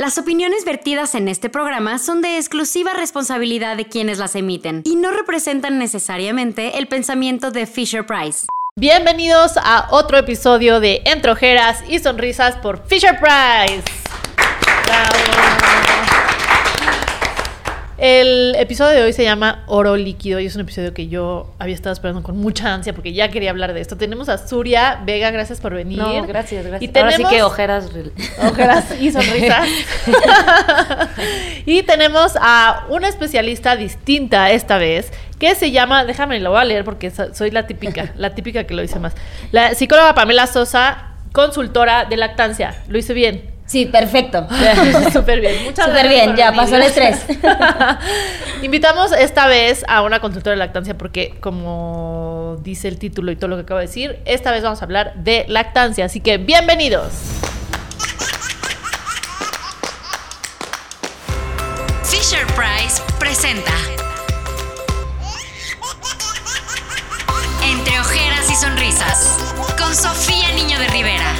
Las opiniones vertidas en este programa son de exclusiva responsabilidad de quienes las emiten y no representan necesariamente el pensamiento de Fisher Price. Bienvenidos a otro episodio de Entre Ojeras y Sonrisas por Fisher Price. Bravo. El episodio de hoy se llama Oro Líquido y es un episodio que yo había estado esperando con mucha ansia porque ya quería hablar de esto. Tenemos a Surya Vega, gracias por venir. No, gracias, gracias. Y tenemos Ahora sí que ojeras. ojeras y sonrisas. y tenemos a una especialista distinta esta vez que se llama, déjame lo voy a leer porque so- soy la típica, la típica que lo dice más. La psicóloga Pamela Sosa, consultora de lactancia. Lo hice bien. Sí, perfecto. Súper bien. Muchas Súper gracias bien, por ya venir. pasó el estrés. Invitamos esta vez a una consultora de lactancia porque, como dice el título y todo lo que acabo de decir, esta vez vamos a hablar de lactancia. Así que, bienvenidos. Fisher Price presenta Entre ojeras y sonrisas con Sofía Niño de Rivera.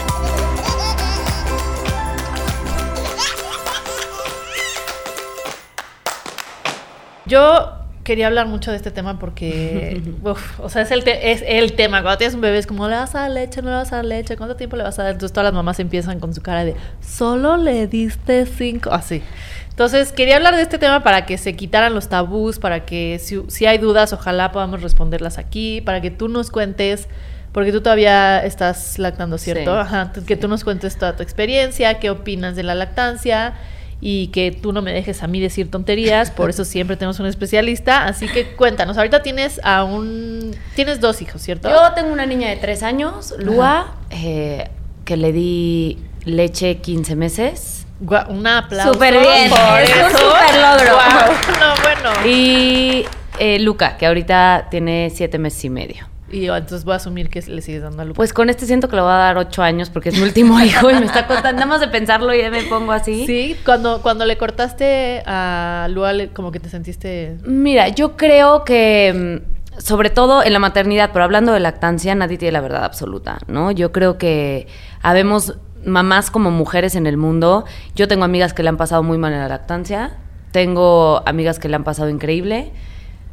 Yo quería hablar mucho de este tema porque, uf, o sea, es el, te- es el tema. Cuando tienes un bebé es como, ¿le vas a dar leche? ¿No le vas a dar leche? ¿Cuánto tiempo le vas a dar? Entonces todas las mamás empiezan con su cara de, solo le diste cinco, así. Entonces quería hablar de este tema para que se quitaran los tabús, para que si, si hay dudas, ojalá podamos responderlas aquí, para que tú nos cuentes, porque tú todavía estás lactando, ¿cierto? Sí. Ajá, que tú nos cuentes toda tu experiencia, qué opinas de la lactancia y que tú no me dejes a mí decir tonterías, por eso siempre tenemos un especialista, así que cuéntanos, ahorita tienes a un... Tienes dos hijos, ¿cierto? Yo tengo una niña de tres años, Lua, eh, que le di leche 15 meses. Gua- un aplauso. Súper bien, por es un súper logro. Guau, No, bueno. Y eh, Luca, que ahorita tiene siete meses y medio. Y yo, entonces voy a asumir que le sigues dando a. Pues con este siento que le voy a dar ocho años porque es mi último hijo y me está costando. Nada más de pensarlo y ya me pongo así. Sí, cuando, cuando le cortaste a Lua, como que te sentiste... Mira, yo creo que, mm, sobre todo en la maternidad, pero hablando de lactancia, nadie tiene la verdad absoluta, ¿no? Yo creo que habemos mamás como mujeres en el mundo. Yo tengo amigas que le han pasado muy mal en la lactancia, tengo amigas que le han pasado increíble.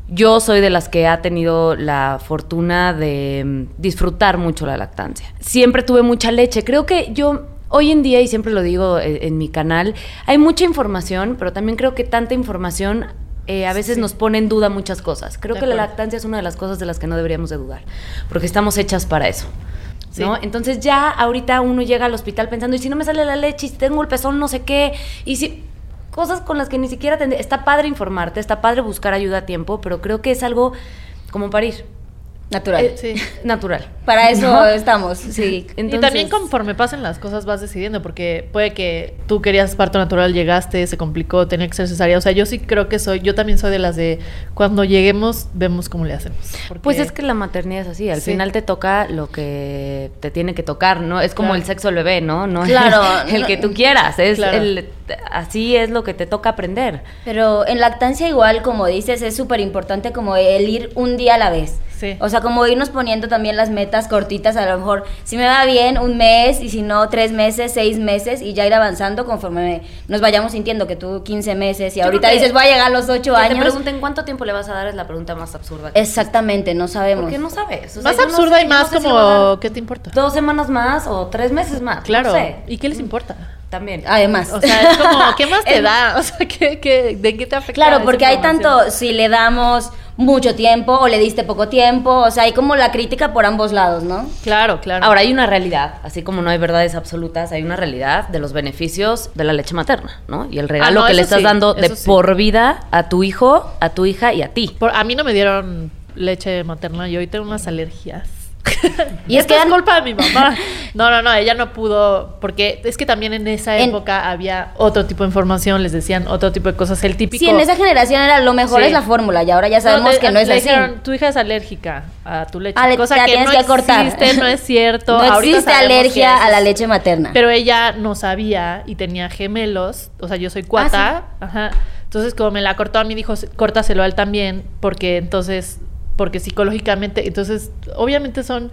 Yo soy de las que ha tenido la fortuna de mm, disfrutar mucho la lactancia. Siempre tuve mucha leche. Creo que yo hoy en día, y siempre lo digo en, en mi canal, hay mucha información, pero también creo que tanta información eh, a veces Sí. nos pone en duda muchas cosas. Creo De que la lactancia es una de las cosas de las que no deberíamos de dudar, porque estamos hechas para eso. Sí. ¿no? Entonces ya ahorita uno llega al hospital pensando, y si no me sale la leche, y si tengo el pezón, no sé qué, y si cosas con las que ni siquiera tendría- está padre informarte, está padre buscar ayuda a tiempo, pero creo que es algo como parir, Natural. Eh, Sí. natural. Para eso ¿No? estamos, sí. y también conforme pasen las cosas vas decidiendo, porque puede que tú querías parto natural, llegaste, se complicó, tenía que ser cesárea. O sea, yo sí creo que soy, yo también soy de las de cuando lleguemos, vemos cómo le hacemos. porque- Pues es que la maternidad es así, al Sí. final te toca lo que te tiene que tocar, ¿no? Es como Claro. el sexo del bebé, ¿no? No es Claro. el que tú quieras, es Claro. el así es lo que te toca aprender. Pero en lactancia igual, como dices, es súper importante como el ir un día a la vez. Sí. O sea, como irnos poniendo también las metas cortitas, a lo mejor, si me va bien, un mes, y si no, tres meses, seis meses, y ya ir avanzando conforme nos vayamos sintiendo que tú 15 meses, y Yo ahorita dices, voy a llegar a los 8 Que te años. pregunten cuánto tiempo le vas a dar es la pregunta más absurda. que Exactamente, no sabemos. Porque no sabes. o sea, más no absurda sé- y no más sé como, ¿qué te importa? Dos semanas más o tres meses más. Claro. No sé. ¿Y qué les importa? También. Además. O sea, es como, ¿qué más te da? O sea, ¿qué, qué, de qué te afecta? Claro, porque hay tanto, si le damos mucho tiempo o le diste poco tiempo, o sea, hay como la crítica por ambos lados, ¿no? Claro, claro. Ahora hay una realidad, así como no hay verdades absolutas, hay una realidad de los beneficios de la leche materna, ¿no? Y el regalo Ah, no, que le estás sí, dando de sí. por vida a tu hijo, a tu hija y a ti. Por- a mí no me dieron leche materna y hoy tengo unas alergias. Y es que es culpa de mi mamá. No, no, no, ella no pudo, porque es que también en esa En- época había otro tipo de información, les decían otro tipo de cosas, el típico. Sí, en esa generación era lo mejor Sí. es la fórmula y ahora ya sabemos que no es le así. dijeron, tu hija es alérgica a tu leche. Ah, le- cosa que tienes no que cortar. existe, no es cierto. No Ahorita existe alergia a la leche materna. Pero ella no sabía y tenía gemelos, o sea, yo soy cuata, ajá. Entonces, como me la cortó a mí, dijo, córtaselo a él también, porque entonces, porque psicológicamente, entonces, obviamente son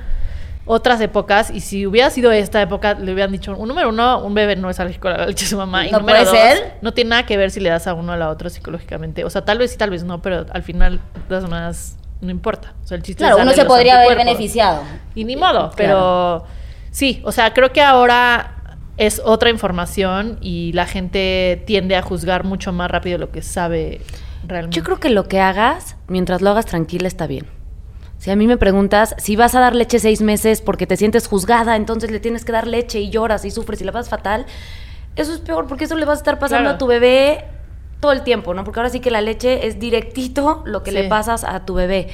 otras épocas y si hubiera sido esta época le hubieran dicho, un número uno, un bebé no es alérgico a la leche de su mamá y No número puede dos, ser. no tiene nada que ver si le das a uno o a la otra psicológicamente. O sea, tal vez sí, tal vez no, pero al final todas maneras no importa. O sea, el chiste Claro, es uno se podría haber beneficiado. Y ni modo, pero sí, o sea, creo que ahora es otra información y la gente tiende a juzgar mucho más rápido lo que sabe realmente. Yo creo que lo que hagas, mientras lo hagas tranquila, está bien. Si a mí me preguntas si vas a dar leche seis meses porque te sientes juzgada, entonces le tienes que dar leche y lloras y sufres y la vas fatal, eso es peor porque eso le vas a estar pasando Claro. a tu bebé todo el tiempo, ¿no? Porque ahora sí que la leche es directito lo que Sí. le pasas a tu bebé,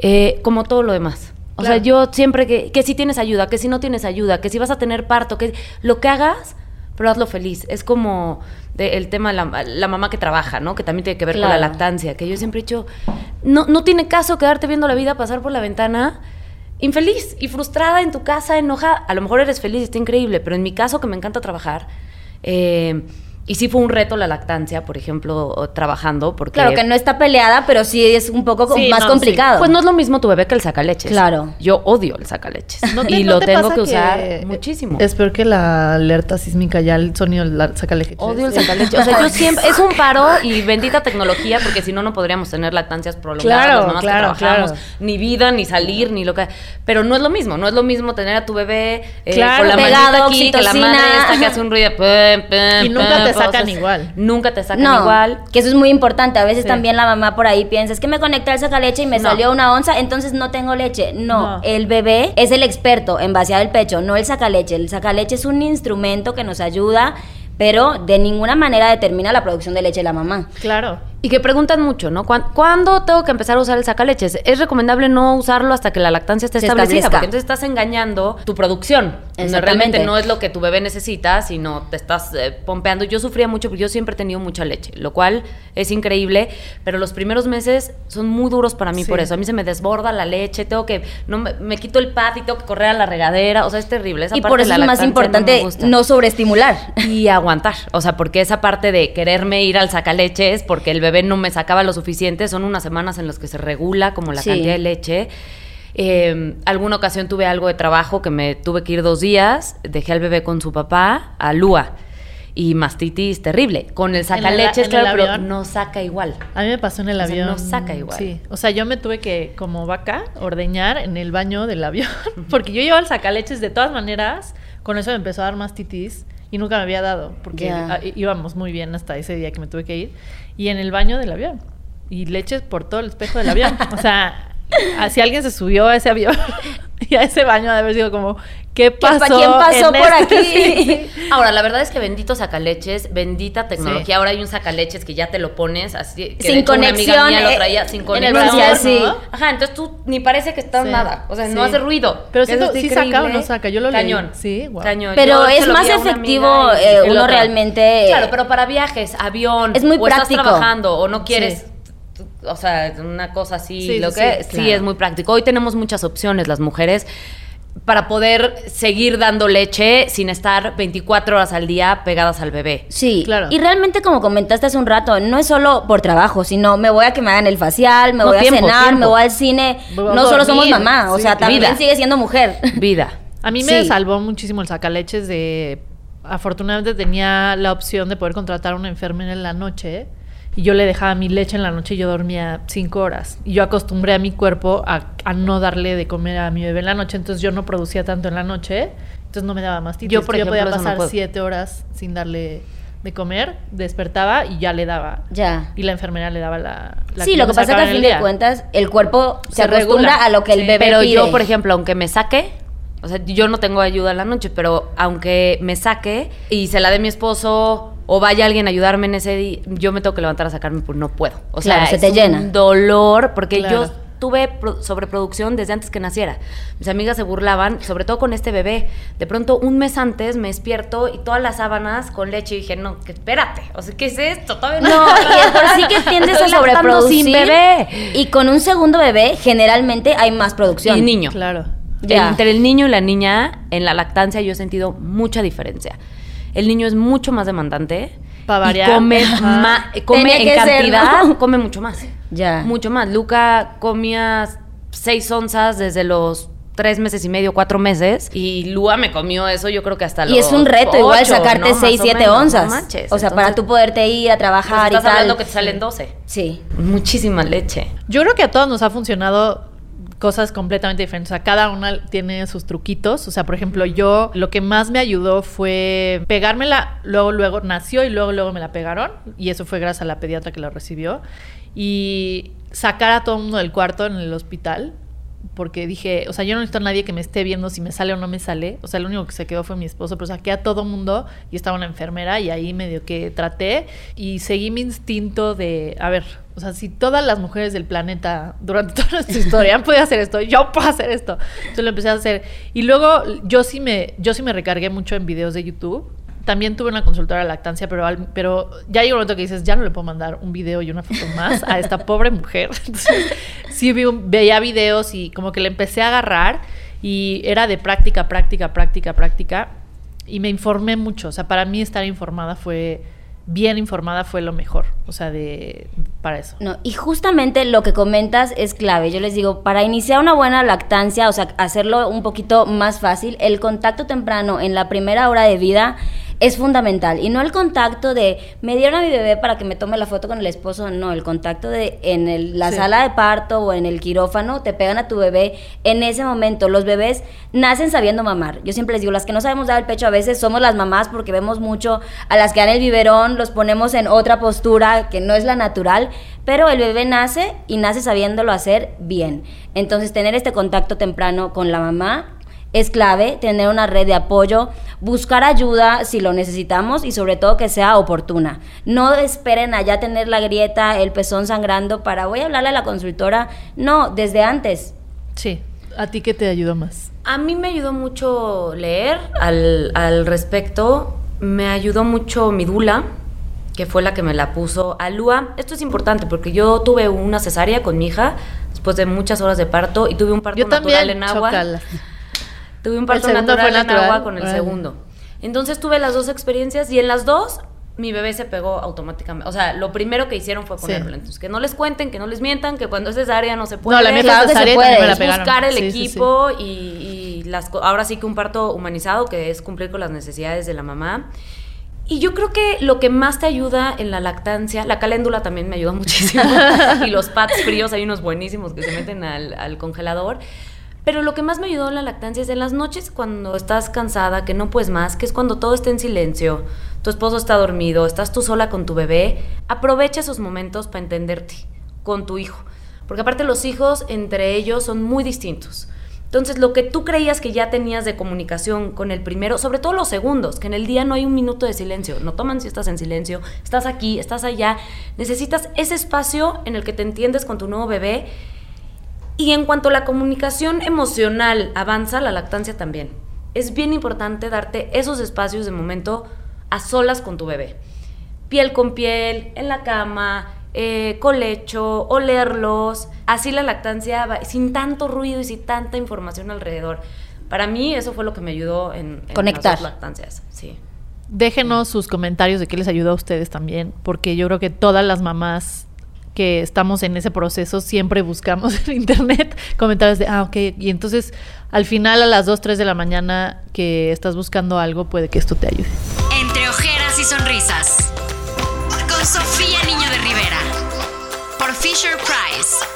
Eh, como todo lo demás. O Claro. sea, yo siempre que, que si tienes ayuda, que si no tienes ayuda, que si vas a tener parto, que lo que hagas, pero hazlo feliz. Es como de- el tema la, la mamá que trabaja, ¿no? Que también tiene que ver con la lactancia, que yo siempre he dicho, no, no tiene caso quedarte viendo la vida pasar por la ventana infeliz y frustrada en tu casa, enojada. A lo mejor eres feliz, está increíble, pero en mi caso, que me encanta trabajar, eh, y sí fue un reto la lactancia, por ejemplo, trabajando, porque... Claro, que no está peleada, pero sí es un poco Sí, más no, complicado. Pues no es lo mismo tu bebé que el sacaleches. Claro. Yo odio el sacaleches. ¿No te- y no lo te tengo que usar muchísimo. Es peor que la alerta sísmica, ya el sonido la saca leche. Odio el sacaleche. O sea, yo siempre. Es un paro y bendita tecnología, porque si no, no podríamos tener lactancias prolongadas. Claro, las mamás que claro, trabajamos, claro. Ni vida, ni salir, ni lo que. Pero no es lo mismo. No es lo mismo tener a tu bebé eh, Claro. con la Pegado, manita aquí, que la madre esta que hace un ruido. de pum, pum, Y nunca pum, te sacan igual. Nunca te sacan no, igual. que eso es muy importante. A veces Sí. también la mamá por ahí piensa, es que me conecté al sacaleche y me No. salió una onza, entonces no tengo leche. No, No. el bebé es el experto en vaciar el pecho, no el sacaleche. El sacaleche es un instrumento que nos ayuda, pero de ninguna manera determina la producción de leche de la mamá. Claro. Y que preguntan mucho, ¿no? ¿Cuán- ¿Cuándo tengo que empezar a usar el sacaleches? Es recomendable no usarlo hasta que la lactancia esté Se establecida, establezca. porque entonces estás engañando tu producción. Exactamente. Realmente no es lo que tu bebé necesita, sino te estás eh, pompeando. Yo sufría mucho porque yo siempre he tenido mucha leche, lo cual es increíble, pero los primeros meses son muy duros para mí Sí. por eso. A mí se me desborda la leche, tengo que, no me, me quito el pad y tengo que correr a la regadera, o sea, es terrible. Esa y parte por de eso la es más importante no, no, sobreestimular. y aguantar. O sea, porque esa parte de quererme ir al sacaleches porque el bebé no me sacaba lo suficiente, son unas semanas en las que se regula como la Sí. cantidad de leche. Eh, alguna ocasión tuve algo de trabajo que me tuve que ir dos días, dejé al bebé con su papá a Lua y mastitis terrible. Con el el- sacaleches, el claro, pero avión? no saca igual. A mí me pasó en el O sea, avión. no saca igual. Sí. O sea, yo me tuve que, como vaca, ordeñar en el baño del avión. Porque yo llevaba el sacaleches de todas maneras. Con eso me empezó a dar mastitis. Y nunca me había dado. Porque Ya. ah, í- íbamos muy bien hasta ese día que me tuve que ir. Y en el baño del avión. Y leches por todo el espejo del avión. O sea, si alguien se subió a ese avión y a ese baño, de haber sido como, ¿qué pa- pasó? quién pasó en por este- aquí? Sí. Ahora, la verdad es que bendito sacaleches, bendita tecnología. Sí. Ahora hay un sacaleches que ya te lo pones así. Que Sin de hecho una conexión, Amiga mía lo eh, traía sin en el conexión. bronceado, sí. ¿no? Ajá, entonces tú ni parece que estás Sí, nada. O sea, sí. no hace ruido. Pero está sí saca o no saca, yo lo leí. Cañón. Sí, guau. Cañón. Pero Yo es más una efectivo, eh, uno realmente- Claro, pero para viajes, avión. Es muy o estás práctico. trabajando o no quieres. Sí. O sea, una cosa así, Sí, lo sí, que sí, sí, claro. es muy práctico. Hoy tenemos muchas opciones las mujeres para poder seguir dando leche sin estar 24 horas al día pegadas al bebé. Sí, Claro. Y realmente, como comentaste hace un rato, no es solo por trabajo, sino me voy a que me hagan el facial, me No, voy tiempo, a cenar, tiempo. me voy al cine. Voy No solo somos mamá, o sea, también Vida. sigue siendo mujer. Vida. A mí me Sí. salvó muchísimo el sacaleches de... Afortunadamente tenía la opción de poder contratar a una enfermera en la noche y yo le dejaba mi leche en la noche y yo dormía cinco horas. Y yo acostumbré a mi cuerpo a, a no darle de comer a mi bebé en la noche, entonces yo no producía tanto en la noche, entonces no me daba más Yo, por ejemplo, podía no pasar puedo. siete horas sin darle de comer, despertaba y ya le daba. Ya. Y la enfermera le daba la... la sí, yo lo que pasa es que al fin el de cuentas el cuerpo se, Se acostumbra regula. a lo que el Sí. bebé Pero pide. yo, por ejemplo, aunque me saque, o sea, yo no tengo ayuda en la noche, pero aunque me saque y se la dé mi esposo o vaya alguien a ayudarme en ese día, yo me tengo que levantar a sacarme, pues no puedo. O Claro, sea, se es te un llena. dolor, porque Claro. yo tuve pro- sobreproducción desde antes que naciera. Mis amigas se burlaban, sobre todo con este bebé. De pronto, un mes antes me despierto y todas las sábanas con leche y dije, no, que espérate, o sea, ¿qué es esto? Todavía No, y de por sí que tiendes a sobreproducir. sin bebé. Y con un segundo bebé, generalmente hay más producción. Y niño. Claro. Ya. Entre el niño y la niña, en la lactancia yo he sentido mucha diferencia. El niño es mucho más demandante. Pa' y variar. come, ma- come Tenía en que ser, cantidad, ¿no? come mucho más. Ya. Mucho más. Luca comía seis onzas desde los tres meses y medio, cuatro meses. Y Lua me comió eso, yo creo que hasta Y es un reto igual sacarte ¿no? 6, o 7 menos, no onzas. manches. o sea, para Entonces, tú poderte ir a pues trabajar estás y tal. hablando que te salen 12. Sí. Muchísima leche. Yo creo que a todos nos ha funcionado cosas completamente diferentes. O sea, cada una tiene sus truquitos. O sea, por ejemplo, yo lo que más me ayudó fue pegármela, luego, luego nació y luego, luego me la pegaron. Y eso fue gracias a la pediatra que la recibió. Y sacar a todo el mundo del cuarto en el hospital. Porque dije, o sea, yo no necesito a nadie que me esté viendo si me sale o no me sale. O sea, lo único que se quedó fue mi esposo, pero saqué a todo mundo y estaba una enfermera y ahí medio que traté y seguí mi instinto de, a ver, o sea, si todas las mujeres del planeta durante toda nuestra historia han podido hacer esto, yo puedo hacer esto. Entonces lo empecé a hacer. Y luego yo sí me, yo sí me recargué mucho en videos de YouTube. También tuve una consultora de lactancia, pero, al- pero ya llegó un momento que dices, ya no le puedo mandar un video y una foto más a esta pobre mujer. Entonces, sí vi un- veía videos y como que le empecé a agarrar y era de práctica, práctica, práctica, práctica. Y me informé mucho. O sea, para mí estar informada fue, bien informada fue lo mejor. O sea, de, para eso. No, y justamente lo que comentas es clave. Yo les digo, para iniciar una buena lactancia, o sea, hacerlo un poquito más fácil, el contacto temprano en la primera hora de vida es fundamental. Y no el contacto de, me dieron a mi bebé para que me tome la foto con el esposo, no, el contacto de en el- la Sí. sala de parto o en el quirófano, te pegan a tu bebé en ese momento. Los bebés nacen sabiendo mamar. Yo siempre les digo, las que no sabemos dar el pecho a veces somos las mamás porque vemos mucho a las que dan el biberón, los ponemos en otra postura que no es la natural, pero el bebé nace y nace sabiéndolo hacer bien. Entonces, tener este contacto temprano con la mamá es clave, tener una red de apoyo, buscar ayuda si lo necesitamos y sobre todo que sea oportuna. No esperen allá tener la grieta, el pezón sangrando para voy a hablarle a la consultora. No, desde antes. Sí. ¿A ti qué te ayudó más? A mí me ayudó mucho leer al, al respecto. Me ayudó mucho mi dula, que fue la que me la puso a Lua. Esto es importante porque yo tuve una cesárea con mi hija después de muchas horas de parto y tuve un parto Yo natural también, en agua. Tuve un parto natural, en agua con el Órale. segundo. Entonces tuve las dos experiencias y en las dos mi bebé se pegó automáticamente. O sea, lo primero que hicieron fue ponerlo. Sí. Entonces, que no les cuenten, que no les mientan, que cuando es cesárea no se puede. No, la mía Claro cesárea puede, la pegaron. buscar el Sí, sí, sí. equipo y, y las ahora sí que un parto humanizado que es cumplir con las necesidades de la mamá. Y yo creo que lo que más te ayuda en la lactancia, la caléndula también me ayuda muchísimo. y los pads fríos, hay unos buenísimos que se meten al, al congelador. Pero lo que más me ayudó en la lactancia es en las noches cuando estás cansada, que no puedes más, que es cuando todo está en silencio, tu esposo está dormido, estás tú sola con tu bebé, aprovecha esos momentos para entenderte con tu hijo. Porque aparte los hijos entre ellos son muy distintos. Entonces, lo que tú creías que ya tenías de comunicación con el primero, sobre todo los segundos, que en el día no hay un minuto de silencio, no toman si estás en silencio, estás aquí, estás allá, necesitas ese espacio en el que te entiendes con tu nuevo bebé. Y en cuanto a la comunicación emocional avanza, la lactancia también. Es bien importante darte esos espacios de momento a solas con tu bebé. Piel con piel, en la cama, eh, colecho, olerlos. Así la lactancia va, sin tanto ruido y sin tanta información alrededor. Para mí eso fue lo que me ayudó en, en Conectar. las lactancias. Sí. Déjenos sus comentarios de qué les ayudó a ustedes también, porque yo creo que todas las mamás que estamos en ese proceso siempre buscamos en internet comentarios de, ah, ok, y entonces al final a las 2, 3 de la mañana que estás buscando algo, puede que esto te ayude. Entre ojeras y sonrisas. Con Sofía Niño de Rivera. Por Fisher Price.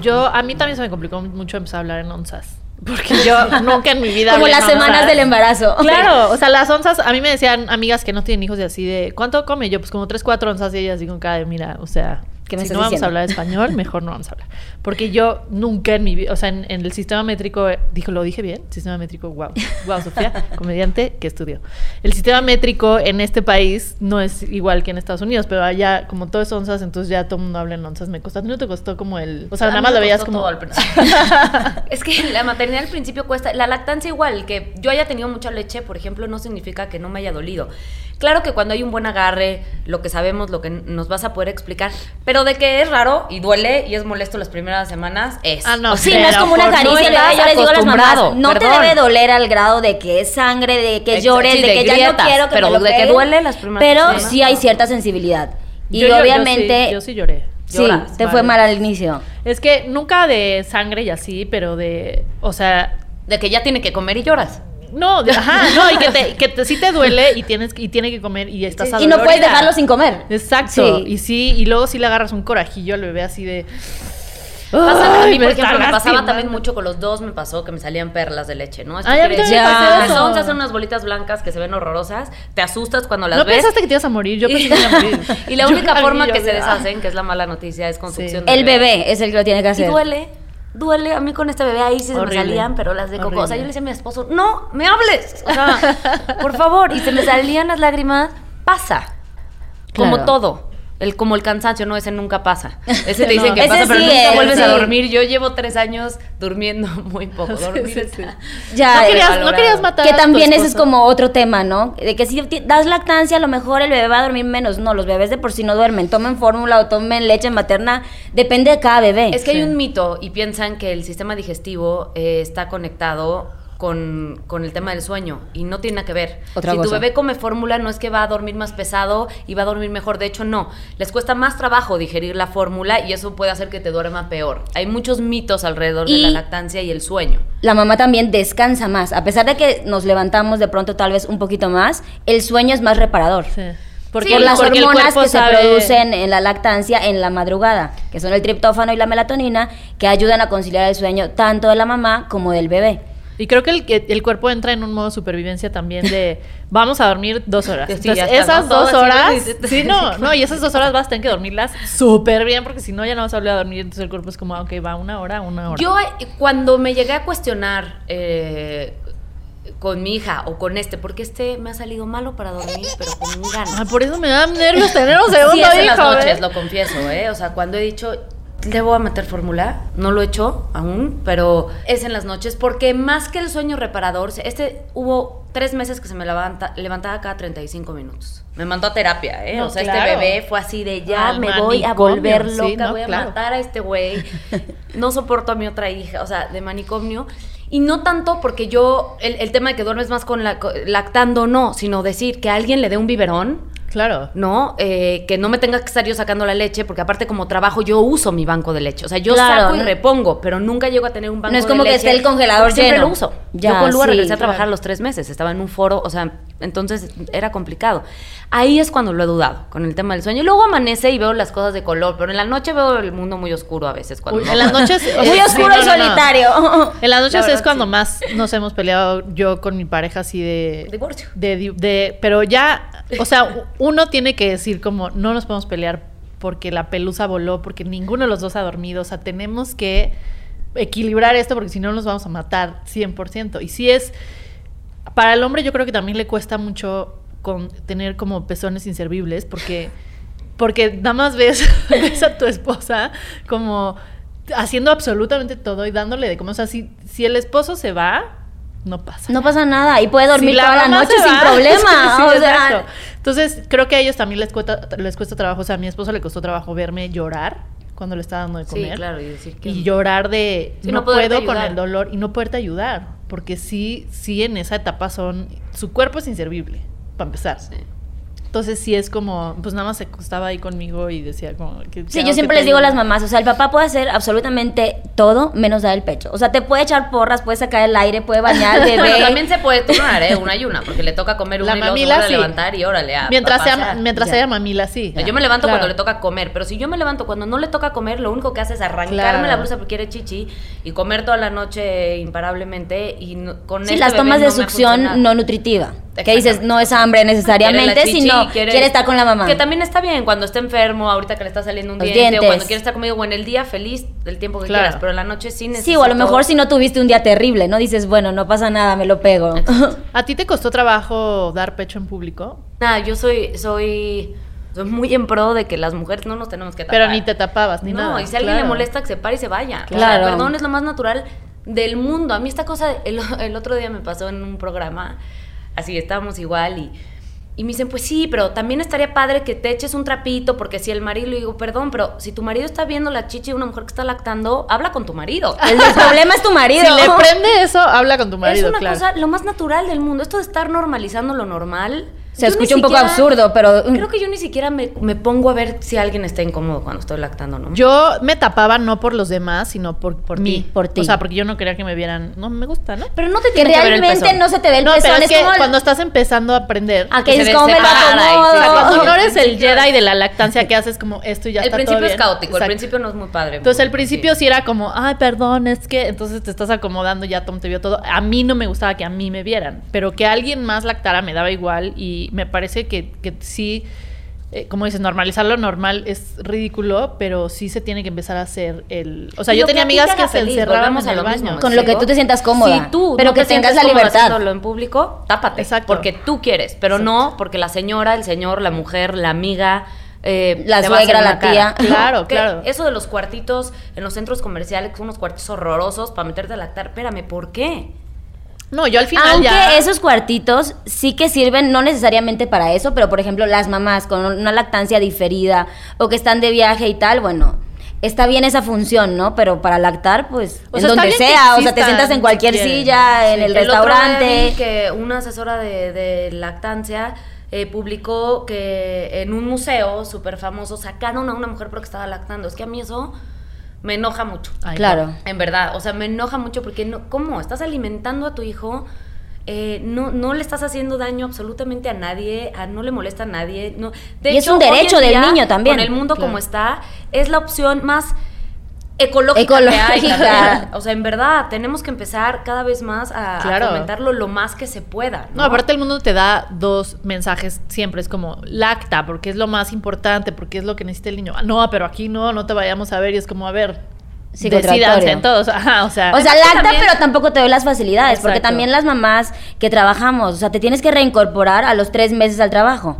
Yo, a mí también se me complicó mucho empezar a hablar en onzas, porque yo nunca en mi vida... Como las semanas onzas. del embarazo. Claro, o sea, las onzas, a mí me decían amigas que no tienen hijos y así de, ¿cuánto come? Yo, pues como tres, cuatro onzas y ellas así con cara de, mira, o sea, ¿Qué me si no vamos diciendo? a hablar español, mejor no vamos a hablar. Porque yo nunca en mi vida, o sea, en, en el sistema métrico, dijo, lo dije bien, sistema métrico, wow, wow, Sofía, comediante que estudió. El sistema métrico en este país no es igual que en Estados Unidos, pero allá, como todo es onzas, entonces ya todo el mundo habla en onzas. Me costó, ¿a ti no te costó como el, o sea, A nada más lo veías como... todo al principio. es que la maternidad al principio cuesta. La lactancia igual, que yo haya tenido mucha leche, por ejemplo, no significa que no me haya dolido. Claro que cuando hay un buen agarre, lo que sabemos, lo que nos vas a poder explicar, pero de que es raro y duele y es molesto las primeras semanas, es. Ah, no, Sí, no es Pero como una caricia, no yo les digo a las mamás, no te debe doler al grado de que es sangre, de que llores, sí, de de que ya no quiero que pero me lo de que duele las primeras Pero semanas, sí hay cierta sensibilidad. Y Yo- yo- yo sí- obviamente yo sí lloré. Sí, te vale. fue mal al inicio. Es que nunca de sangre y así, pero de. O sea. De que ya tiene que comer y lloras. No, de- ajá, no, y que, te, que te- sí te duele y tienes y tiene que comer y estás Y no puedes dejarlo sin comer. Exacto. Sí. Y sí, y luego sí le agarras un corajillo al bebé así de. Pasa, a "Ay, mí, me por ejemplo, me pasaba lastimando". también mucho con los dos, me pasó que me salían perlas de leche, ¿no? Esto Ay, a mí quiere también decir me pasó hacen unas bolitas blancas que se ven horrorosas, te asustas cuando las ¿No ves. pensaste que te ibas a morir? Yo pensé que iba a morir. y la única forma yo que se deshacen, que es la mala noticia, es con Sí. succión de El bebé es el que lo tiene que Y hacer. duele, duele. A mí con este bebé ahí sí se me salían, pero las de coco. O sea, yo le decía a mi esposo, no, me hables. O sea, por favor. Y se me salían las lágrimas, pasa. Como todo. El, como el cansancio, no, ese nunca pasa. Ese te dicen No. que pasa, pero nunca es, vuelves a dormir. Yo llevo tres años durmiendo muy poco. Dormir sí. Ya, no, querías, no querías matar Que también ese es como otro tema, ¿no? De que si das lactancia, a lo mejor el bebé va a dormir menos. No, los bebés de por sí no duermen. Tomen fórmula o tomen leche materna. Depende de cada bebé. Es que hay un mito y piensan que el sistema digestivo eh, está conectado con, con el tema del sueño y no tiene nada que ver. Otra si tu bebé come fórmula no es que va a dormir más pesado y va a dormir mejor, de hecho no, les cuesta más trabajo digerir la fórmula y eso puede hacer que te duerma peor. Hay muchos mitos alrededor de la lactancia y el sueño. La mamá también descansa más. A pesar de que nos levantamos de pronto tal vez un poquito más, el sueño es más reparador. Sí. Por Sí, las porque hormonas que sabe- se producen en la lactancia en la madrugada, que son el triptófano y la melatonina, que ayudan a conciliar el sueño tanto de la mamá como del bebé. Y creo que el, el cuerpo entra en un modo supervivencia también de vamos a dormir dos horas. Sí, Entonces, esas ¿no? dos horas, sí, no, no, y esas dos horas vas a tener que dormirlas súper bien porque si no ya no vas a volver a dormir. Entonces el cuerpo es como, ah, ok, va una hora, una hora. Yo eh, cuando me llegué a cuestionar eh, con mi hija o con este, porque este me ha salido malo para dormir, pero con ganas. Ah, por eso me dan nervios tener un segundo Sí, es en las noches, ¿eh? lo confieso, ¿eh? O sea, cuando he dicho, le voy a meter fórmula, no lo he hecho aún, pero es en las noches, porque más que el sueño reparador, este hubo tres meses que se me levanta, levantaba cada 35 minutos. Me mandó a terapia, ¿eh? No, o sea, claro. este bebé fue así de ya Al me voy a volver sí, loca, no, voy a claro. matar a este güey. No soporto a mi otra hija, o sea, de manicomio. Y no tanto porque yo, el, el tema de que duermes más con la, lactando, no, sino decir que alguien le dé un biberón Claro. ¿no? Eh, que no me tenga que estar yo sacando la leche, porque aparte como trabajo yo uso mi banco de leche. O sea, yo Claro, saco y repongo, pero nunca llego a tener un banco No es de como que leche, esté el congelador Siempre lleno. lo uso. Ya, yo con Lua sí, regresé a trabajar claro. los tres meses, estaba en un foro, o sea, entonces era complicado. Ahí es cuando lo he dudado, con el tema del sueño. Luego amanece y veo las cosas de color, pero en la noche veo el mundo muy oscuro a veces. Cuando Uy, no- en las noches. Muy oscuro sí, y no, solitario. En las noches La es cuando sí. más nos hemos peleado yo con mi pareja así de... Divorcio. De, de- pero ya, o sea, uno tiene que decir como, no nos podemos pelear porque la pelusa voló, porque ninguno de los dos ha dormido. O sea, tenemos que equilibrar esto porque si no nos vamos a matar 100%. Y si es... Para el hombre yo creo que también le cuesta mucho con tener como pezones inservibles porque... Porque nada más ves, ves a tu esposa como haciendo absolutamente todo y dándole de comer. O sea, si, si el esposo se va, no pasa. No pasa nada. Y puede dormir Si toda la noche sin va, problema. sí, o sea, exacto. Entonces, creo que a ellos también les cuesta, les cuesta trabajo. O sea, a mi esposo le costó trabajo verme llorar cuando le estaba dando de Sí, comer. claro, y decir que... Y llorar de Sí, no, puedo con el dolor y no poderte ayudar. Porque sí, sí en esa etapa son. Su cuerpo es inservible, para empezar. Sí. Entonces sí es como, pues nada más se acostaba ahí conmigo y decía como que Sí, yo siempre les digo a las mamás, o sea, el papá puede hacer absolutamente todo menos dar el pecho. O sea, te puede echar porras, puede sacar el aire, puede bañar bebé. Bueno, también se puede turnar, ¿eh? Una y una, porque le toca comer una La y mamila, sí. levantar y órale, a Mientras, a sea, mientras Ya. haya mamila, sí. Sea, yo me levanto Claro. cuando le toca comer, pero si yo me levanto cuando no le toca comer, lo único que hace es arrancarme Claro. la blusa porque quiere chichi y comer toda la noche imparablemente y no- con Sí, este las tomas de no succión no nutritiva. Que dices, no es hambre necesariamente, chichi, sino quiere, estar con la mamá. Que también está bien cuando está enfermo, ahorita que le está saliendo un Los diente, dientes. o cuando quiere estar conmigo, o en el día feliz del tiempo que Claro. quieras, pero en la noche sí necesito... Sí, o a lo mejor si no tuviste un día terrible, ¿no? Dices, bueno, no pasa nada, me lo pego. ¿A ti te costó trabajo dar pecho en público? Nada, yo soy, soy, soy muy en pro de que las mujeres no nos tenemos que tapar. Pero ni te tapabas ni no, nada. y si a alguien claro. le molesta que se pare y se vaya. Claro. O sea, perdón, es lo más natural del mundo. A mí esta cosa, el, el otro día me pasó en un programa, así estábamos igual y, y me dicen, pues sí, pero también estaría padre que te eches un trapito, porque si el marido, le digo, perdón, pero si tu marido está viendo la chichi de una mujer que está lactando, habla con tu marido. El, el problema es tu marido. Si le prende eso, habla con tu marido, es una claro. cosa lo más natural del mundo. Esto de estar normalizando lo normal, Se Yo escucha un poco siquiera- absurdo, pero Creo que yo ni siquiera me, me pongo a ver si alguien está incómodo cuando estoy lactando, ¿no? Yo me tapaba no por los demás, sino por, por mí, por ti. O sea, porque yo no quería que me vieran. No me gusta, ¿no? Pero no te que tiene que ver el realmente no se te ve el no, pezón. pero es, que como el- cuando estás empezando a aprender. Ah, que que se dices, ¿cómo me lo acomodo? Cuando No, el eres el principio- Jedi de la lactancia que haces como esto y ya el está principio todo es caótico, el principio no es muy padre. Entonces, al principio sí. era como, ay, perdón, es que entonces te estás acomodando, ya Tom te vio todo. A mí no me gustaba que a mí me vieran, pero que alguien más lactara me daba igual y me parece que, que sí, eh, como dices, normalizar lo normal es ridículo, pero sí se tiene que empezar a hacer el... O sea, Y yo tenía amigas que se feliz, volvemos en el mismo, baño. ¿me Con lo que tú te sientas cómoda, Si tú pero no que te tengas la libertad. en público, tápate. Exacto. Porque tú quieres, pero no porque la señora, el señor, la mujer, la amiga. eh, La suegra, la tía. cara. Claro, claro. Eso de los cuartitos en los centros comerciales, que son unos cuartitos horrorosos para meterte a lactar. Espérame, ¿por qué? No, yo al final Aunque ya... esos cuartitos sí que sirven, no necesariamente para eso, pero por ejemplo, las mamás con una lactancia diferida o que están de viaje y tal, bueno, está bien esa función, ¿no? Pero para lactar, pues, O en sea, donde sea, o sea, te sientas en cualquier silla, en el, El otro restaurante. vi que una asesora de, de lactancia eh, publicó que en un museo súper famoso sacaron a una mujer porque estaba lactando. Es que a mí eso me enoja mucho. Ay, claro. En verdad, o sea, me enoja mucho porque, no, ¿cómo? Estás alimentando a tu hijo, eh, no, no le estás haciendo daño absolutamente a nadie, a, no le molesta a nadie. No. De Y es un derecho del día, niño también. Con el mundo Claro. como está, es la opción más ecológica, Ecológica. que hay también. O sea, en verdad, tenemos que empezar cada vez más a, a Claro. fomentarlo lo más que se pueda. No, aparte el mundo te da dos mensajes siempre, es como lacta, porque es lo más importante, porque es lo que necesita el niño. No, pero aquí no, no te vayamos a ver y es como, a ver, decidanse todos. Ajá, o sea, O sea, lacta, también- pero tampoco te doy las facilidades, porque también las mamás que trabajamos, o sea, te tienes que reincorporar a los tres meses al trabajo.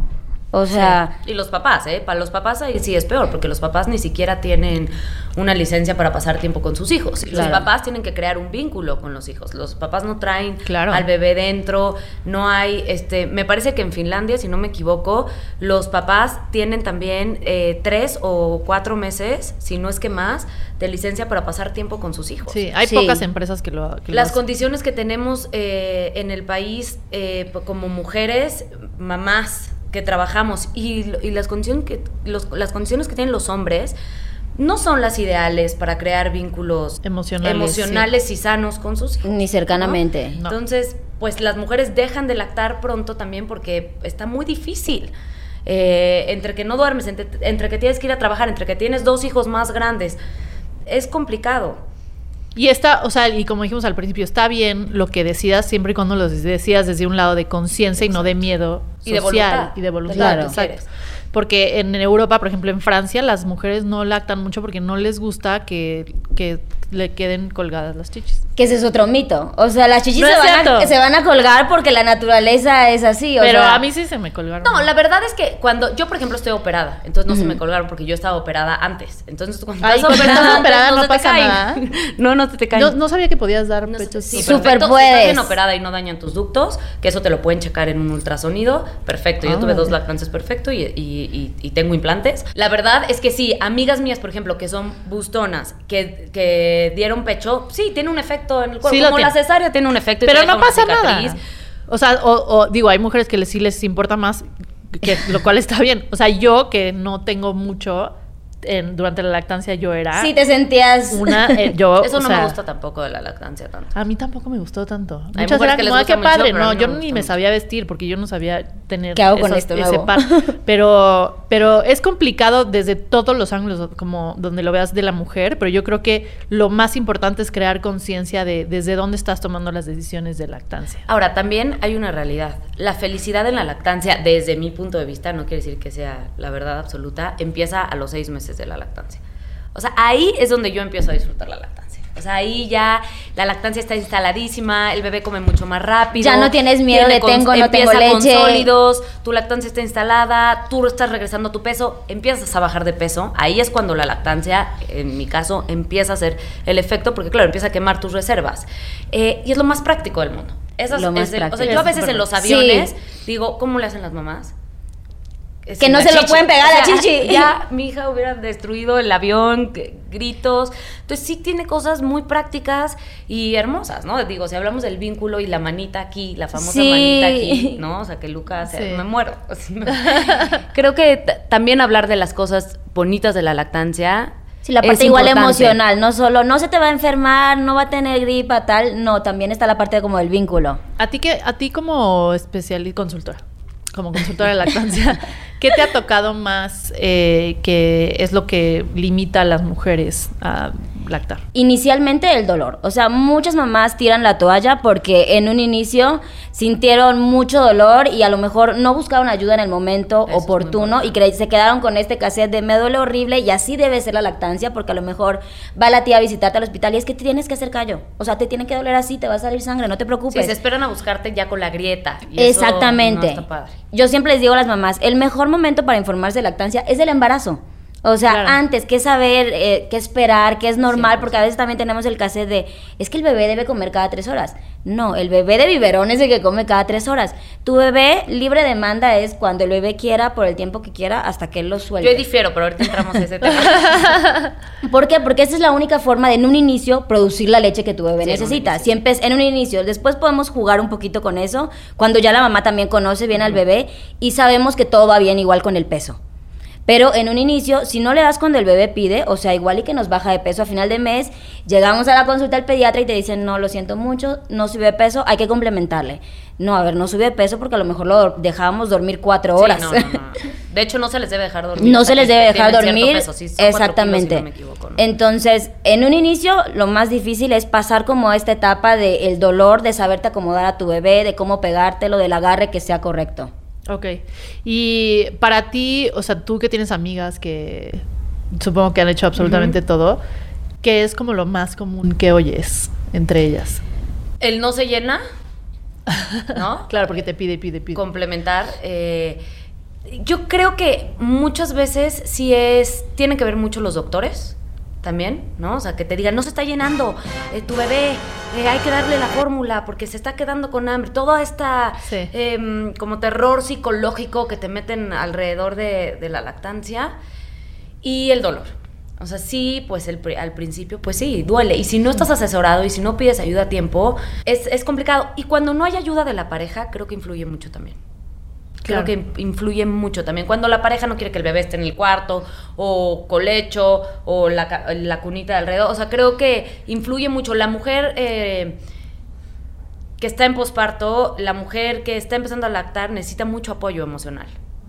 O sea, Y los papás, ¿eh? Para los papás ahí sí es peor, porque los papás ni siquiera tienen una licencia para pasar tiempo con sus hijos. Los papás tienen que crear un vínculo con los hijos. Los papás no traen Claro. al bebé dentro, no hay, este, me parece que en Finlandia, si no me equivoco, los papás tienen también eh, tres o cuatro meses, si no es que más, de licencia para pasar tiempo con sus hijos. sí, hay Sí. pocas empresas que lo, que Las condiciones que tenemos eh, en el país eh, como mujeres, mamás que trabajamos y, lo- y las, condiciones que, los- las condiciones que tienen los hombres no son las ideales para crear vínculos Emocionales, emocionales y sanos con sus hijos. ni cercanamente. No. Entonces, pues las mujeres dejan de lactar pronto también porque está muy difícil. Eh, entre que no duermes, entre, entre que tienes que ir a trabajar, entre que tienes dos hijos más grandes, es complicado. Y está, o sea, y como dijimos al principio, está bien lo que decidas siempre y cuando lo decidas desde un lado de conciencia y no de miedo Y de social voluntad. y de voluntad. Claro. exacto. Porque en Europa, por ejemplo, en Francia, las mujeres no lactan mucho porque no les gusta que, que le queden colgadas las chichis. Que ese es otro mito. O sea, las chichis No se, van a, se van a colgar porque la naturaleza es así. O Pero sea, a mí sí se me colgaron. No, la verdad es que cuando yo, por ejemplo, estoy operada, entonces no se me colgaron porque yo estaba operada antes. Entonces, cuando Ay, estás cuando operada, estás antes, operada no te pasa caen. nada. no, no se te caen. no, no sabía que podías dar No pechos. sí, Súper perfecto. Si puedes. estás bien operada y no dañan tus ductos, que eso te lo pueden checar en un ultrasonido, perfecto. Yo Ah. tuve dos lactancias perfecto y, y- y- y tengo implantes. La verdad es que sí, amigas mías, por ejemplo, que son bustonas, que, que dieron pecho, sí, tiene un efecto en el cuerpo. Sí Como la tiene. cesárea tiene un efecto. Pero no pasa nada. O sea, o, o digo, hay mujeres que les, sí les importa más, que, lo cual está bien. O sea, yo que no tengo mucho, en- durante la lactancia yo era sí te sentías... una, eh, yo, Eso o no sea, me gusta tampoco de la lactancia tanto. A mí tampoco me gustó tanto. Hay Muchas eran que como, "Ah, gusta qué padre. No, yo ni me mucho. sabía vestir porque yo no sabía tener ¿Qué hago con esto ese par. Pero, pero es complicado desde todos los ángulos, como donde lo veas de la mujer. Pero yo creo que lo más importante es crear conciencia de desde dónde estás tomando las decisiones de lactancia. Ahora, también hay una realidad. La felicidad en la lactancia, desde mi punto de vista, no quiere decir que sea la verdad absoluta, empieza a los seis meses de la lactancia. O sea, ahí es donde yo empiezo a disfrutar la lactancia. O sea, ahí ya la lactancia está instaladísima, el bebé come mucho más rápido. Ya no tienes miedo de tengo, no tengo con sólidos, tu lactancia está instalada, tú estás regresando a tu peso, empiezas a bajar de peso. Ahí es cuando la lactancia, en mi caso, empieza a hacer el efecto, porque claro, empieza a quemar tus reservas. Eh, y es lo más práctico del mundo. Esas- Lo más es el- o sea, práctico. yo a Es veces en los práctico. aviones Sí. digo, ¿cómo le hacen las mamás? Es Que no se lo pueden pegar a la chichi. Ya mi hija hubiera destruido el avión, gritos. Entonces sí tiene cosas muy prácticas y hermosas, ¿no? Digo, si hablamos del vínculo y la manita aquí, la famosa Sí. manita aquí, ¿no? O sea, que Lucas, Sí. me muero. Creo que también hablar de las cosas bonitas de la lactancia. Sí, la es parte igual importante. emocional, no solo, no se te va a enfermar, no va a tener gripa, tal, no, también está la parte como del vínculo. A ti, que, a ti como especialista consultora, como consultora de lactancia, ¿qué te ha tocado más eh, que es lo que limita a las mujeres a lactar? Inicialmente el dolor, o sea, muchas mamás tiran la toalla porque en un inicio sintieron mucho dolor y a lo mejor no buscaron ayuda en el momento Eso oportuno y se quedaron con este cassette de me duele horrible y así debe ser la lactancia porque a lo mejor va la tía a visitarte al hospital y es que tienes que hacer callo, o sea, te tiene que doler así, te va a salir sangre, no te Sí, preocupes. se esperan a buscarte ya con la grieta. y eso Exactamente. no está padre. Yo siempre les digo a las mamás, el mejor momento para informarse de lactancia es el embarazo. O sea, Claro. antes, qué saber, eh, qué esperar, qué es normal, porque a veces también tenemos el cassette de, es que el bebé debe comer cada tres horas. No, el bebé de biberón es el que come cada tres horas. Tu bebé libre demanda es cuando el bebé quiera, por el tiempo que quiera, hasta que él lo suelte. Yo difiero, pero ahorita entramos a ese tema. ¿Por qué? Porque esa es la única forma de en un inicio producir la leche que tu bebé Sí, en un necesita. Si en un inicio, después podemos jugar un poquito con eso, cuando ya la mamá también conoce bien al bebé y sabemos que todo va bien igual con el peso. Pero en un inicio, si no le das cuando el bebé pide, o sea, igual y que nos baja de peso a final de mes, llegamos a la consulta al pediatra y te dicen, no, lo siento mucho, no sube de peso, hay que complementarle. No, a ver, no sube de peso porque a lo mejor lo dejábamos dormir cuatro Sí, horas. no, no, no. De hecho, no se les debe dejar dormir. No se les debe dejar dormir. peso. Kilos, Exactamente. si no me equivoco. Entonces, en un inicio, lo más difícil es pasar como esta etapa del el dolor, de saberte acomodar a tu bebé, de cómo pegártelo, del agarre que sea correcto. Ok. Y para ti, o sea, tú que tienes amigas que supongo que han hecho absolutamente todo, ¿qué es como lo más común que oyes entre ellas? El no se llena, ¿no? Claro, porque te pide, pide, pide. complementar. eh, yo creo que muchas veces sí es, tienen que ver mucho los doctores también, ¿no? O sea, que te digan, no se está llenando eh, tu bebé, eh, hay que darle la fórmula porque se está quedando con hambre. Toda esta Sí. em, como terror psicológico que te meten alrededor de, de la lactancia y el dolor. O sea, sí, pues el, al principio, pues sí, duele. Y si no estás asesorado y si no pides ayuda a tiempo, es, es complicado. Y cuando no hay ayuda de la pareja, creo que influye mucho también. Creo Claro. que in- influye mucho también. Cuando la pareja no quiere que el bebé esté en el cuarto, o colecho, o la, la cunita de alrededor. O sea, creo que influye mucho. La mujer eh, que está en posparto, la mujer que está empezando a lactar, necesita mucho apoyo emocional.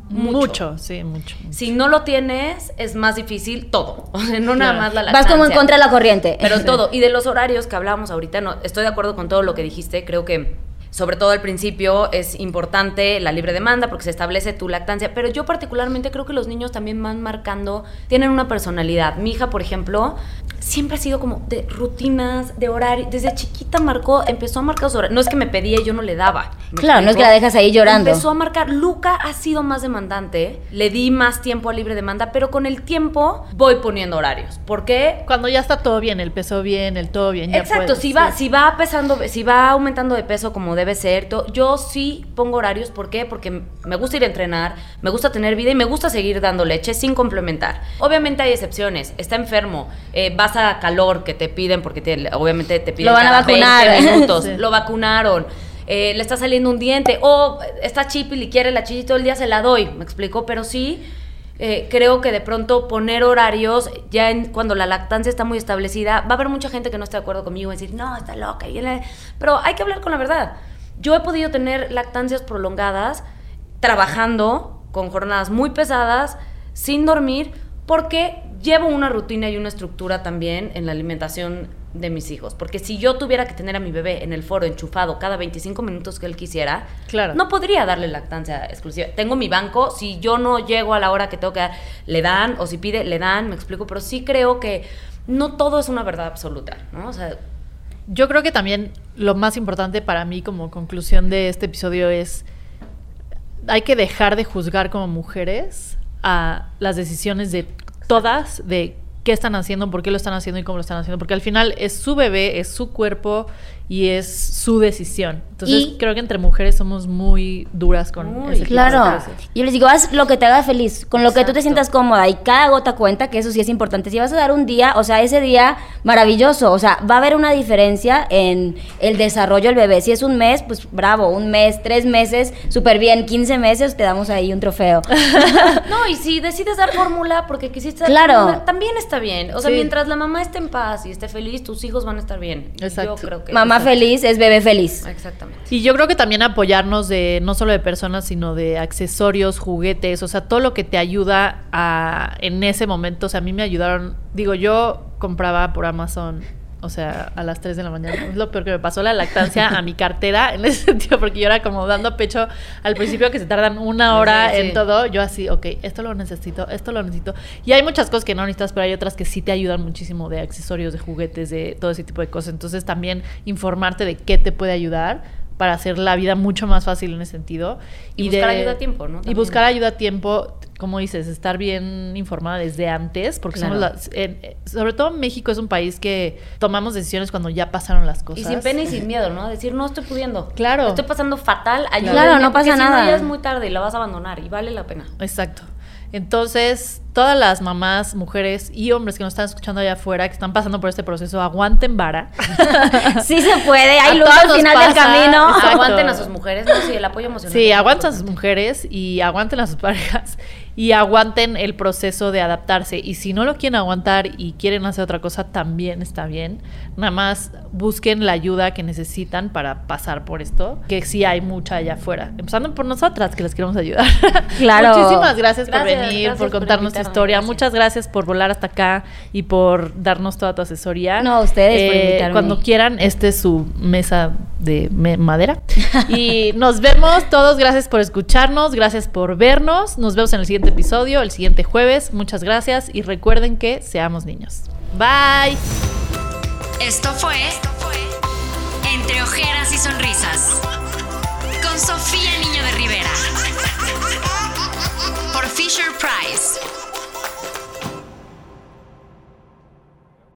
Mucho. sí, mucho. Si no lo tienes, es más difícil todo. O sea, no nada Claro. más la Vas como en lactancia. contra de la corriente. Pero todo. Y de los horarios que hablábamos ahorita, no, estoy de acuerdo con todo lo que dijiste. Creo que, sobre todo al principio, es importante la libre demanda porque se establece tu lactancia. Pero yo particularmente creo que los niños también van marcando, tienen una personalidad. Mi hija, por ejemplo, siempre ha sido como de rutinas, de horario. Desde chiquita marcó, empezó a marcar sus horarios. No es que me pedía y yo no le daba. ¿me Claro, no es que la dejas ahí llorando. Empezó a marcar. Luca ha sido más demandante. Le di más tiempo a libre demanda, pero con el tiempo voy poniendo horarios. ¿Por qué? Cuando ya está todo bien, el peso bien, el todo bien, ya Exacto, puedes, si va, sí. si va pesando, si va aumentando de peso como debe ser, yo sí pongo horarios, ¿por qué? Porque me gusta ir a entrenar, me gusta tener vida y me gusta seguir dando leche sin complementar. Obviamente hay excepciones, está enfermo, eh, vas a calor que te piden porque te- obviamente te piden Lo van a vacunar. 20 minutos, Sí. lo vacunaron. eh, le está saliendo un diente o está chipil y quiere la chichi todo el día se la doy, me explico, pero sí eh, creo que de pronto poner horarios, ya en- cuando la lactancia está muy establecida, va a haber mucha gente que no esté de acuerdo conmigo y decir, no, está loca. Pero hay que hablar con la verdad. Yo he podido tener lactancias prolongadas trabajando con jornadas muy pesadas, sin dormir, porque llevo una rutina y una estructura también en la alimentación de mis hijos. Porque si yo tuviera que tener a mi bebé en el foro enchufado cada 25 minutos que él quisiera, Claro. no podría darle lactancia exclusiva. Tengo mi banco, si yo no llego a la hora que tengo que dar, le dan, o si pide, le dan, me explico, pero sí creo que no todo es una verdad absoluta, ¿no? O sea, Yo creo que también lo más importante para mí como conclusión de este episodio es hay que dejar de juzgar como mujeres a las decisiones de todas de qué están haciendo, por qué lo están haciendo y cómo lo están haciendo, porque al final es su bebé, es su cuerpo y es su decisión. Entonces Y- creo que entre mujeres somos muy duras con Muy, ese tipo de Claro. cosas. Yo les digo, haz lo que te haga feliz, con lo que tú te sientas cómoda y cada gota cuenta, que eso sí es importante. Si vas a dar un día, o sea, ese día maravilloso, o sea, va a haber una diferencia en el desarrollo del bebé. Si es un mes, pues bravo, un mes, tres meses, súper bien, 15 meses, te damos ahí un trofeo. No, y si decides dar fórmula porque quisiste dar Claro. fórmula, también está bien. O sea, Sí. mientras la mamá esté en paz y esté feliz, tus hijos van a estar bien. Exacto. Yo creo que. Mamá Feliz es bebé feliz. Exactamente. Y yo creo que también apoyarnos de no solo de personas, sino de accesorios, juguetes, o sea, todo lo que te ayuda a en ese momento, o sea, a mí me ayudaron, digo, yo compraba por Amazon, o sea, a las 3 de la mañana, es lo peor que me pasó la lactancia a mi cartera en ese sentido, porque yo era como dando pecho al principio que se tardan una hora Sí, sí. en todo, yo así, ok, esto lo necesito, esto lo necesito. Y hay muchas cosas que no necesitas, pero hay otras que sí te ayudan muchísimo de accesorios, de juguetes, de todo ese tipo de cosas. Entonces también informarte de qué te puede ayudar para hacer la vida mucho más fácil en ese sentido. Y buscar de- ayuda a tiempo, ¿no? Y buscar ayuda a tiempo, como dices, estar bien informada desde antes, porque somos las... eh, sobre todo México es un país que tomamos decisiones cuando ya pasaron las Y cosas. sin pena y sin miedo, ¿no? Decir, no estoy pudiendo. Claro. Estoy pasando fatal. Ayúdenme, Claro, no pasa si nada. ya es muy tarde y la vas a abandonar y vale la pena. Exacto. Entonces, todas las mamás, mujeres y hombres que nos están escuchando allá afuera, que están pasando por este proceso, aguanten vara. Sí se puede, hay A luz al final del camino. Exacto. Aguanten a sus mujeres, no, sí, el apoyo emocional. Sí, aguanten a sus mujeres y aguanten a sus parejas y aguanten el proceso de adaptarse. Y si no lo quieren aguantar y quieren hacer otra cosa, también está bien. Nada más busquen la ayuda que necesitan para pasar por esto, que sí hay mucha allá afuera. Empezando por nosotras, que les queremos ayudar. Claro. Muchísimas gracias, por Gracias, venir, gracias por por contarnos tu historia. gracias. Muchas gracias por volar hasta acá y por darnos toda tu asesoría. No, ustedes por Eh, invitarme. Cuando quieran, este es su mesa de me- madera. Y nos vemos todos. Gracias por escucharnos, gracias por vernos. Nos vemos en el episodio, el siguiente jueves. Muchas gracias y recuerden que seamos niños. Bye. Esto fue Entre ojeras y sonrisas con Sofía Niño de Rivera por Fisher Price.